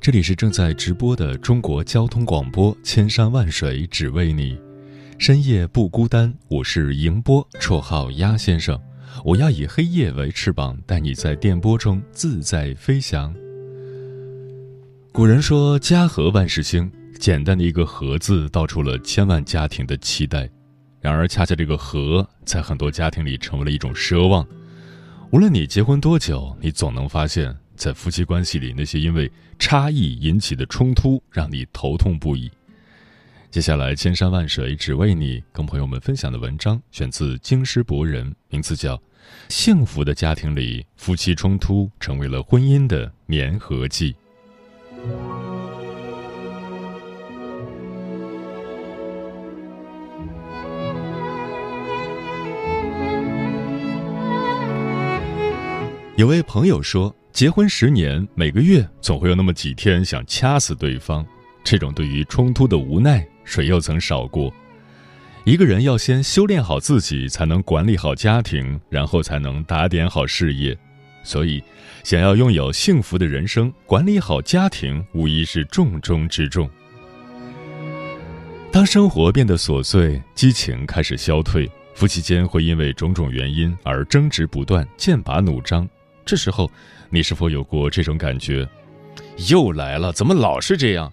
这里是正在直播的中国交通广播，千山万水只为你，深夜不孤单。我是迎波，绰号鸭先生。我要以黑夜为翅膀，带你在电波中自在飞翔。古人说“家和万事兴”，简单的一个“和”字，道出了千万家庭的期待。然而，恰恰这个“和”在很多家庭里成为了一种奢望。无论你结婚多久，你总能发现，在夫妻关系里，那些因为差异引起的冲突，让你头痛不已。接下来，千山万水只为你，跟朋友们分享的文章选自京师博人，名字叫《幸福的家庭里，夫妻冲突成为了婚姻的粘合剂》。有位朋友说，结婚十年，每个月总会有那么几天想掐死对方。这种对于冲突的无奈，谁又曾少过？一个人要先修炼好自己，才能管理好家庭，然后才能打点好事业。所以，想要拥有幸福的人生，管理好家庭无疑是重中之重。当生活变得琐碎，激情开始消退，夫妻间会因为种种原因而争执不断，剑拔弩张。这时候，你是否有过这种感觉？又来了，怎么老是这样？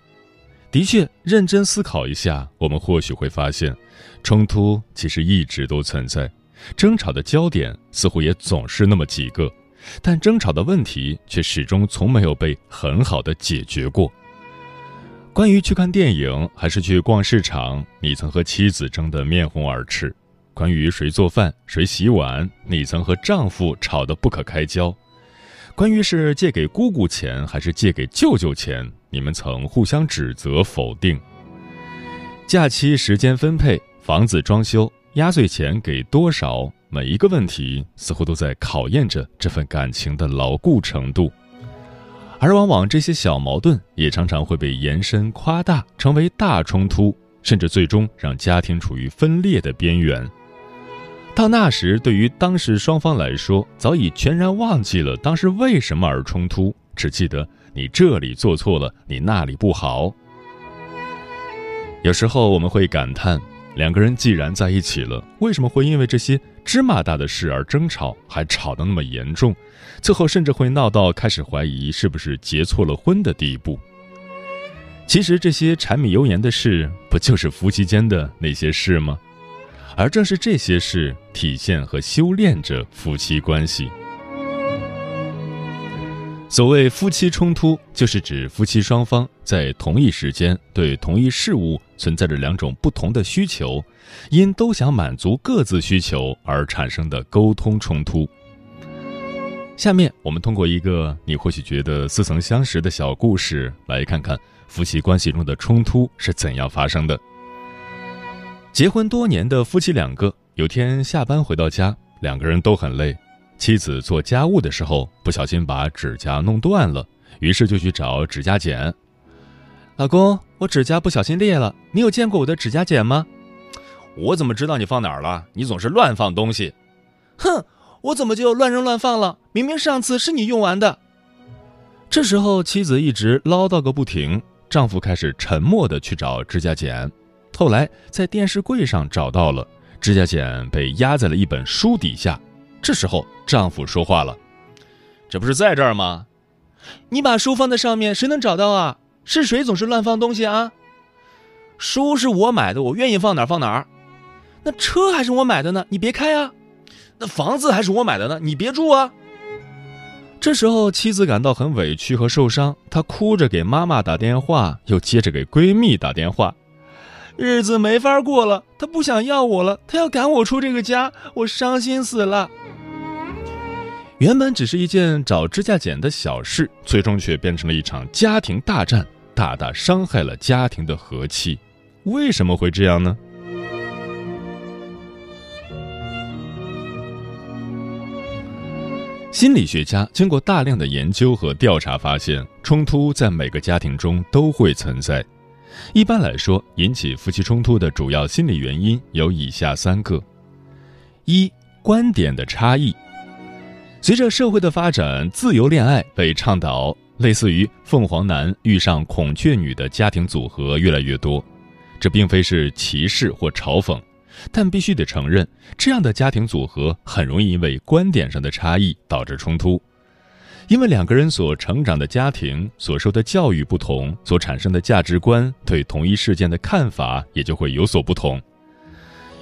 的确，认真思考一下，我们或许会发现，冲突其实一直都存在，争吵的焦点似乎也总是那么几个，但争吵的问题却始终从没有被很好的解决过。关于去看电影还是去逛市场，你曾和妻子争得面红耳赤；关于谁做饭谁洗碗，你曾和丈夫吵得不可开交。关于是借给姑姑钱还是借给舅舅钱，你们曾互相指责否定。假期时间分配、房子装修、压岁钱给多少，每一个问题似乎都在考验着这份感情的牢固程度。而往往这些小矛盾也常常会被延伸夸大，成为大冲突，甚至最终让家庭处于分裂的边缘。到那时，对于当时双方来说，早已全然忘记了当时为什么而冲突，只记得你这里做错了，你那里不好。有时候我们会感叹，两个人既然在一起了，为什么会因为这些芝麻大的事而争吵，还吵得那么严重，最后甚至会闹到开始怀疑是不是结错了婚的地步？其实这些柴米油盐的事，不就是夫妻间的那些事吗？而正是这些事体现和修炼着夫妻关系。所谓夫妻冲突，就是指夫妻双方在同一时间对同一事物存在着两种不同的需求，因都想满足各自需求而产生的沟通冲突。下面我们通过一个你或许觉得似曾相识的小故事，来看看夫妻关系中的冲突是怎样发生的。结婚多年的夫妻两个，有天下班回到家，两个人都很累。妻子做家务的时候不小心把指甲弄断了，于是就去找指甲剪。老公，我指甲不小心裂了，你有见过我的指甲剪吗？我怎么知道你放哪儿了？你总是乱放东西。哼，我怎么就乱扔乱放了？明明上次是你用完的。这时候妻子一直唠叨个不停，丈夫开始沉默的去找指甲剪。后来在电视柜上找到了指甲剪，被压在了一本书底下。这时候丈夫说话了：“这不是在这儿吗？你把书放在上面，谁能找到啊？是谁总是乱放东西啊？书是我买的，我愿意放哪儿放哪儿。那车还是我买的呢，你别开啊。那房子还是我买的呢，你别住啊。”这时候妻子感到很委屈和受伤，她哭着给妈妈打电话，又接着给闺蜜打电话。日子没法过了，他不想要我了，他要赶我出这个家，我伤心死了。原本只是一件找指甲剪的小事，最终却变成了一场家庭大战，大大伤害了家庭的和气。为什么会这样呢？心理学家经过大量的研究和调查发现，冲突在每个家庭中都会存在。一般来说，引起夫妻冲突的主要心理原因有以下三个：一、观点的差异。随着社会的发展，自由恋爱被倡导，类似于凤凰男遇上孔雀女的家庭组合越来越多。这并非是歧视或嘲讽，但必须得承认，这样的家庭组合很容易因为观点上的差异导致冲突。因为两个人所成长的家庭、所受的教育不同，所产生的价值观对同一事件的看法也就会有所不同。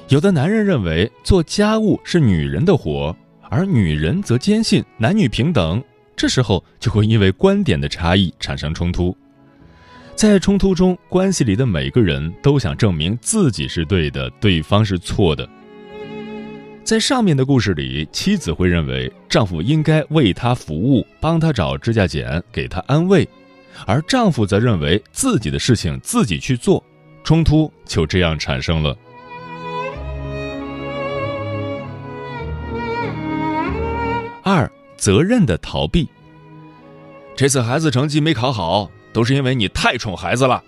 有的男人认为做家务是女人的活。而女人则坚信男女平等，这时候就会因为观点的差异产生冲突。在冲突中，关系里的每个人都想证明自己是对的，对方是错的。在上面的故事里，妻子会认为丈夫应该为她服务，帮她找指甲剪，给她安慰，而丈夫则认为自己的事情自己去做，冲突就这样产生了。二责任的逃避。这次孩子成绩没考好，都是因为你太宠孩子了。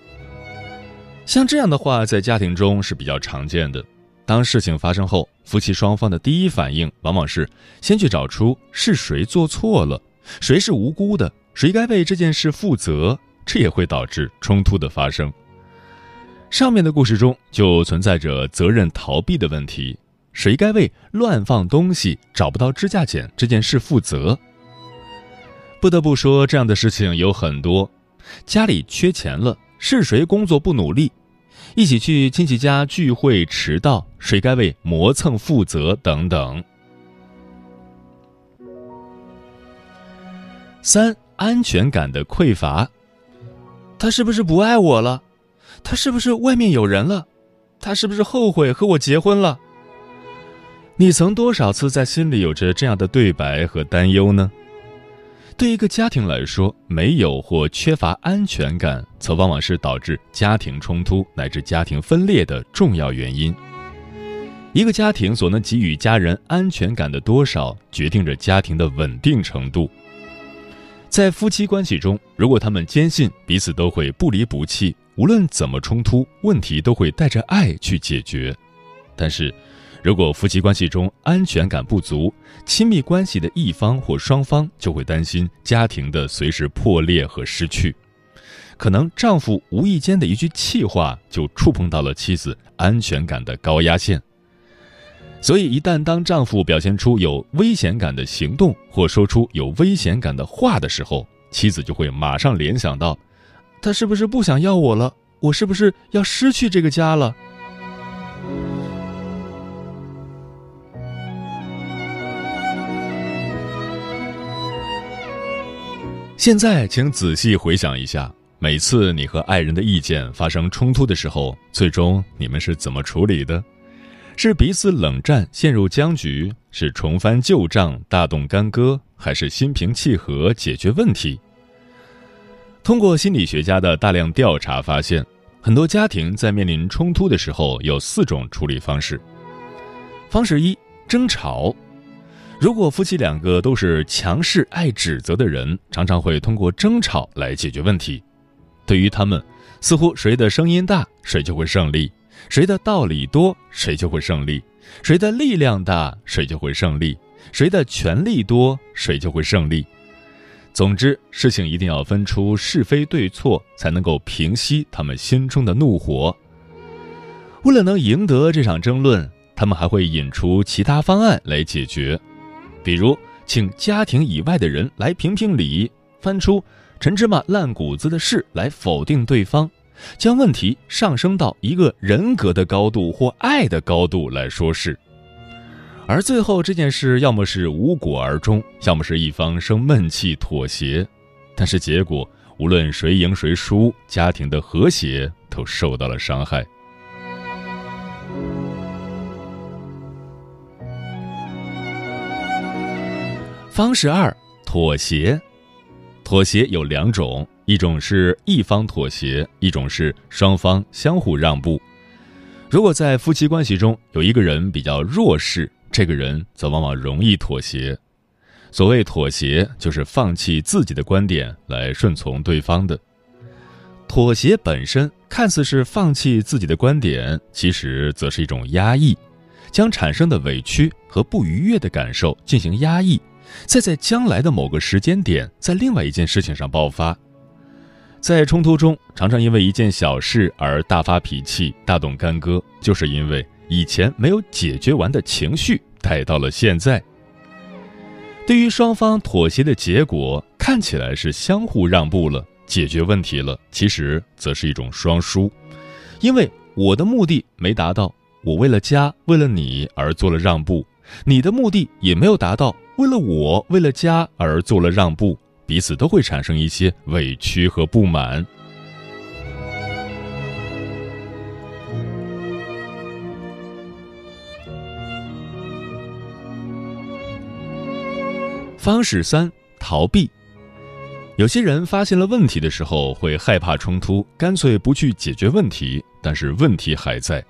像这样的话，在家庭中是比较常见的。当事情发生后，夫妻双方的第一反应往往是先去找出是谁做错了，谁是无辜的，谁该为这件事负责，这也会导致冲突的发生。上面的故事中就存在着责任逃避的问题。谁该为乱放东西、找不到支架剪这件事负责？不得不说，这样的事情有很多。家里缺钱了，是谁工作不努力？一起去亲戚家聚会迟到，谁该为磨蹭负责？等等。三、安全感的匮乏。他是不是不爱我了？他是不是外面有人了？他是不是后悔和我结婚了？你曾多少次在心里有着这样的对白和担忧呢？对一个家庭来说，没有或缺乏安全感，则往往是导致家庭冲突乃至家庭分裂的重要原因。一个家庭所能给予家人安全感的多少，决定着家庭的稳定程度。在夫妻关系中，如果他们坚信彼此都会不离不弃，无论怎么冲突，问题都会带着爱去解决，但是。如果夫妻关系中安全感不足，亲密关系的一方或双方就会担心家庭的随时破裂和失去。可能丈夫无意间的一句气话就触碰到了妻子安全感的高压线。所以，一旦当丈夫表现出有危险感的行动或说出有危险感的话的时候，妻子就会马上联想到：他是不是不想要我了？我是不是要失去这个家了？现在，请仔细回想一下，每次你和爱人的意见发生冲突的时候，最终你们是怎么处理的？是彼此冷战陷入僵局，是重翻旧账大动干戈，还是心平气和解决问题？通过心理学家的大量调查发现，很多家庭在面临冲突的时候有四种处理方式。方式一：争吵。如果夫妻两个都是强势、爱指责的人，常常会通过争吵来解决问题。对于他们，似乎谁的声音大，谁就会胜利；谁的道理多，谁就会胜利；谁的力量大，谁就会胜利；谁的权力多，谁就会胜利。总之，事情一定要分出是非对错，才能够平息他们心中的怒火。为了能赢得这场争论，他们还会引出其他方案来解决。比如，请家庭以外的人来评评理，翻出陈芝麻烂谷子的事来否定对方，将问题上升到一个人格的高度或爱的高度来说事。而最后这件事要么是无果而终，要么是一方生闷气妥协，但是结果无论谁赢谁输，家庭的和谐都受到了伤害。方式二：妥协。妥协有两种，一种是一方妥协，一种是双方相互让步。如果在夫妻关系中有一个人比较弱势，这个人则往往容易妥协。所谓妥协，就是放弃自己的观点来顺从对方的。妥协本身看似是放弃自己的观点，其实则是一种压抑，将产生的委屈和不愉悦的感受进行压抑，再在将来的某个时间点，在另外一件事情上爆发。在冲突中，常常因为一件小事而大发脾气、大动干戈，就是因为以前没有解决完的情绪带到了现在。对于双方妥协的结果，看起来是相互让步了。解决问题了，其实则是一种双输，因为我的目的没达到，我为了家、为了你而做了让步，你的目的也没有达到，为了我、为了家而做了让步，彼此都会产生一些委屈和不满。方式三：逃避。有些人发现了问题的时候会害怕冲突，干脆不去解决问题，但是问题还在。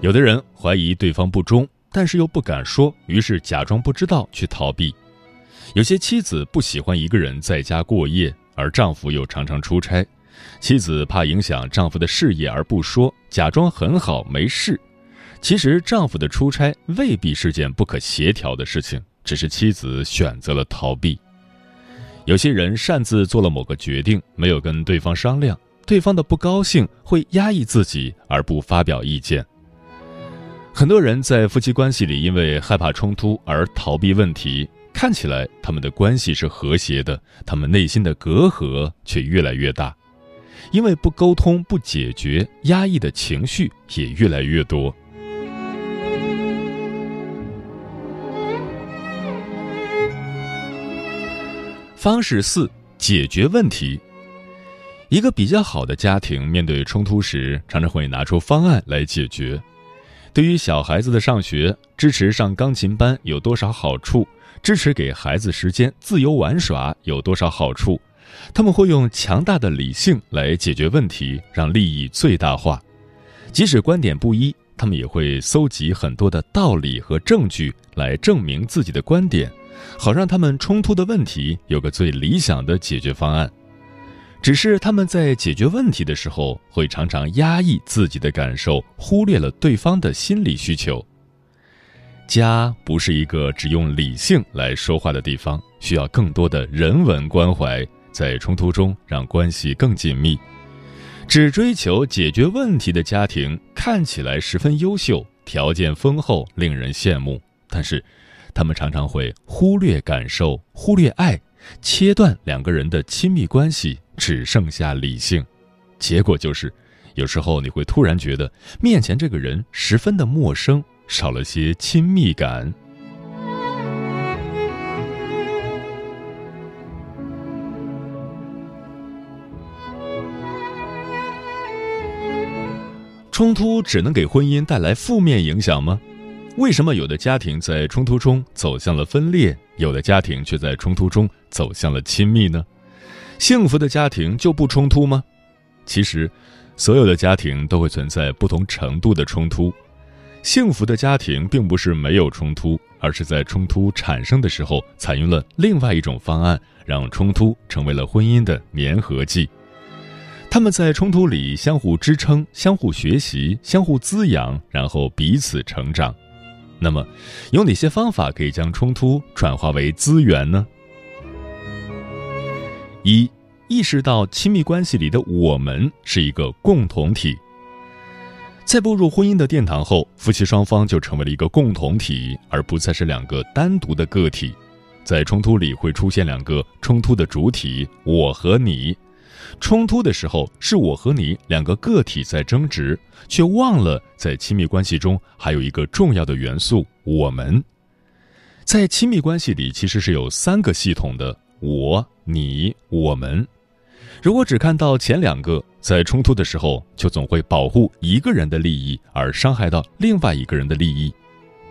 有的人怀疑对方不忠，但是又不敢说，于是假装不知道去逃避。有些妻子不喜欢一个人在家过夜，而丈夫又常常出差，妻子怕影响丈夫的事业而不说，假装很好没事。其实丈夫的出差未必是件不可协调的事情，只是妻子选择了逃避。有些人擅自做了某个决定，没有跟对方商量，对方的不高兴会压抑自己而不发表意见。很多人在夫妻关系里因为害怕冲突而逃避问题，看起来他们的关系是和谐的，他们内心的隔阂却越来越大，因为不沟通、不解决，压抑的情绪也越来越多。方式四：解决问题。一个比较好的家庭，面对冲突时，常常会拿出方案来解决。对于小孩子的上学，支持上钢琴班有多少好处？支持给孩子时间自由玩耍有多少好处？他们会用强大的理性来解决问题，让利益最大化。即使观点不一，他们也会搜集很多的道理和证据来证明自己的观点。好让他们冲突的问题有个最理想的解决方案，只是他们在解决问题的时候会常常压抑自己的感受，忽略了对方的心理需求。家不是一个只用理性来说话的地方，需要更多的人文关怀，在冲突中让关系更紧密。只追求解决问题的家庭看起来十分优秀，条件丰厚，令人羡慕，但是。他们常常会忽略感受，忽略爱，切断两个人的亲密关系，只剩下理性。结果就是，有时候你会突然觉得面前这个人十分的陌生，少了些亲密感。冲突只能给婚姻带来负面影响吗？为什么有的家庭在冲突中走向了分裂，有的家庭却在冲突中走向了亲密呢？幸福的家庭就不冲突吗？其实，所有的家庭都会存在不同程度的冲突。幸福的家庭并不是没有冲突，而是在冲突产生的时候，采用了另外一种方案，让冲突成为了婚姻的粘合剂。他们在冲突里相互支撑、相互学习、相互滋养，然后彼此成长。那么，有哪些方法可以将冲突转化为资源呢？一、意识到亲密关系里的我们是一个共同体。在步入婚姻的殿堂后，夫妻双方就成为了一个共同体，而不再是两个单独的个体。在冲突里会出现两个冲突的主体：我和你。冲突的时候，是我和你两个个体在争执，却忘了在亲密关系中还有一个重要的元素——我们。在亲密关系里，其实是有三个系统的：我、你、我们。如果只看到前两个，在冲突的时候，就总会保护一个人的利益，而伤害到另外一个人的利益。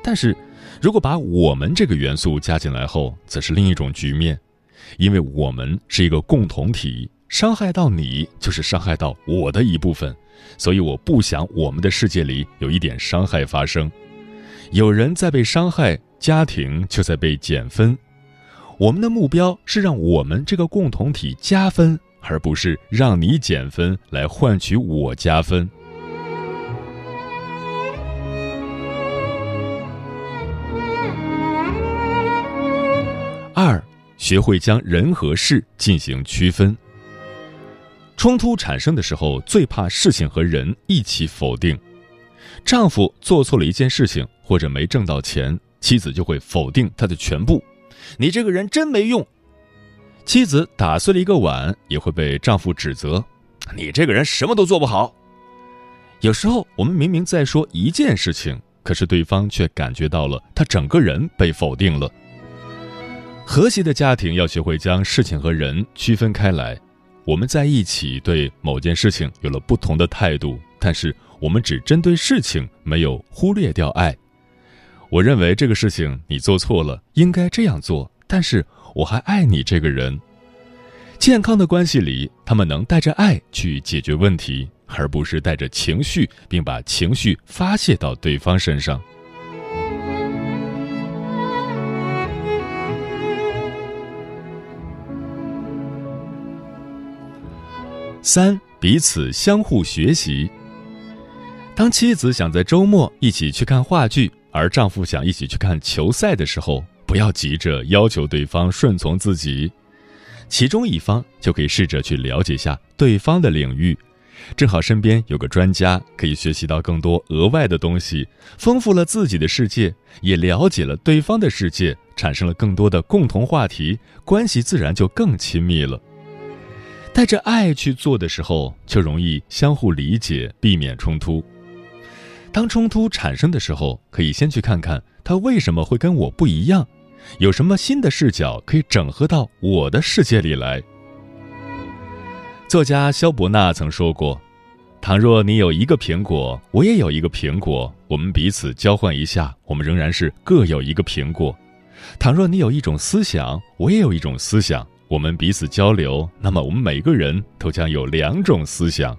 但是，如果把我们这个元素加进来后，则是另一种局面，因为我们是一个共同体，伤害到你就是伤害到我的一部分，所以我不想我们的世界里有一点伤害发生。有人在被伤害，家庭就在被减分。我们的目标是让我们这个共同体加分，而不是让你减分来换取我加分。二，学会将人和事进行区分。冲突产生的时候，最怕事情和人一起否定。丈夫做错了一件事情，或者没挣到钱，妻子就会否定他的全部。你这个人真没用。妻子打碎了一个碗，也会被丈夫指责。你这个人什么都做不好。有时候我们明明在说一件事情，可是对方却感觉到了他整个人被否定了。和谐的家庭要学会将事情和人区分开来。我们在一起对某件事情有了不同的态度，但是我们只针对事情，没有忽略掉爱。我认为这个事情你做错了，应该这样做，但是我还爱你这个人。健康的关系里，他们能带着爱去解决问题，而不是带着情绪，并把情绪发泄到对方身上。三，彼此相互学习。当妻子想在周末一起去看话剧，而丈夫想一起去看球赛的时候，不要急着要求对方顺从自己，其中一方就可以试着去了解下对方的领域，正好身边有个专家，可以学习到更多额外的东西，丰富了自己的世界，也了解了对方的世界，产生了更多的共同话题，关系自然就更亲密了。带着爱去做的时候，就容易相互理解，避免冲突。当冲突产生的时候，可以先去看看他为什么会跟我不一样，有什么新的视角可以整合到我的世界里来。作家肖伯纳曾说过：“倘若你有一个苹果，我也有一个苹果，我们彼此交换一下，我们仍然是各有一个苹果。倘若你有一种思想，我也有一种思想。”我们彼此交流，那么我们每个人都将有两种思想。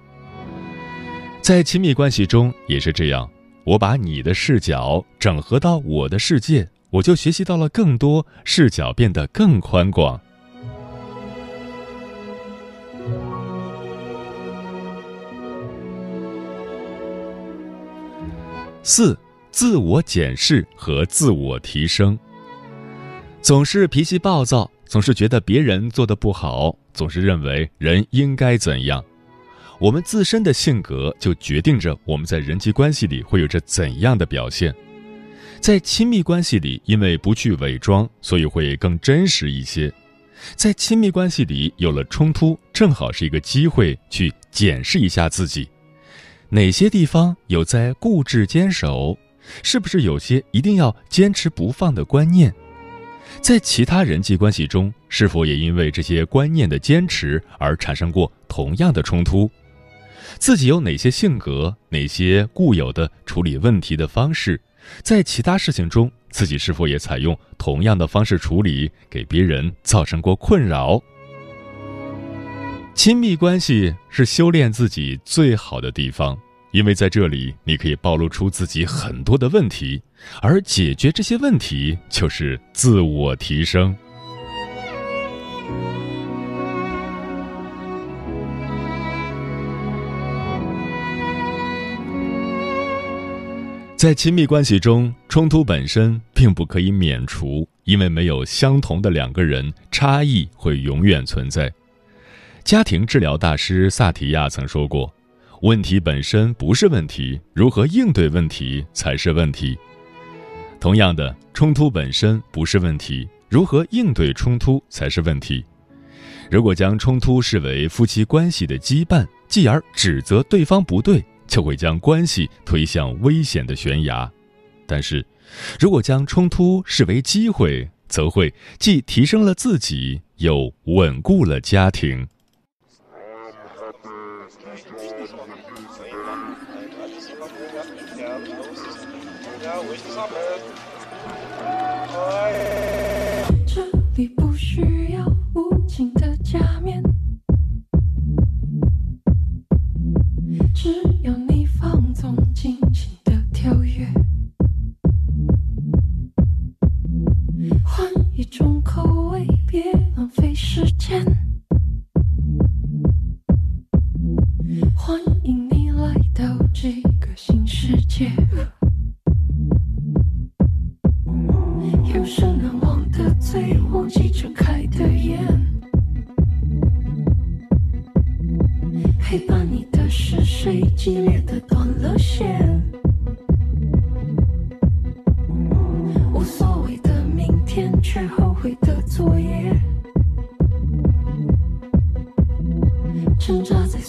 在亲密关系中也是这样，我把你的视角整合到我的世界，我就学习到了更多，视角变得更宽广。四、自我检视和自我提升。总是脾气暴躁。总是觉得别人做的不好，总是认为人应该怎样，我们自身的性格就决定着我们在人际关系里会有着怎样的表现。在亲密关系里，因为不去伪装，所以会更真实一些。在亲密关系里有了冲突，正好是一个机会去检视一下自己，哪些地方有在固执坚守，是不是有些一定要坚持不放的观念。在其他人际关系中，是否也因为这些观念的坚持而产生过同样的冲突？自己有哪些性格、哪些固有的处理问题的方式？在其他事情中，自己是否也采用同样的方式处理，给别人造成过困扰？亲密关系是修炼自己最好的地方。因为在这里，你可以暴露出自己很多的问题，而解决这些问题就是自我提升。在亲密关系中，冲突本身并不可以免除，因为没有相同的两个人，差异会永远存在。家庭治疗大师萨提亚曾说过。问题本身不是问题，如何应对问题才是问题。同样的，冲突本身不是问题，如何应对冲突才是问题。如果将冲突视为夫妻关系的羁绊，继而指责对方不对，就会将关系推向危险的悬崖，但是如果将冲突视为机会，则会既提升了自己，又稳固了家庭。昨夜。挣扎在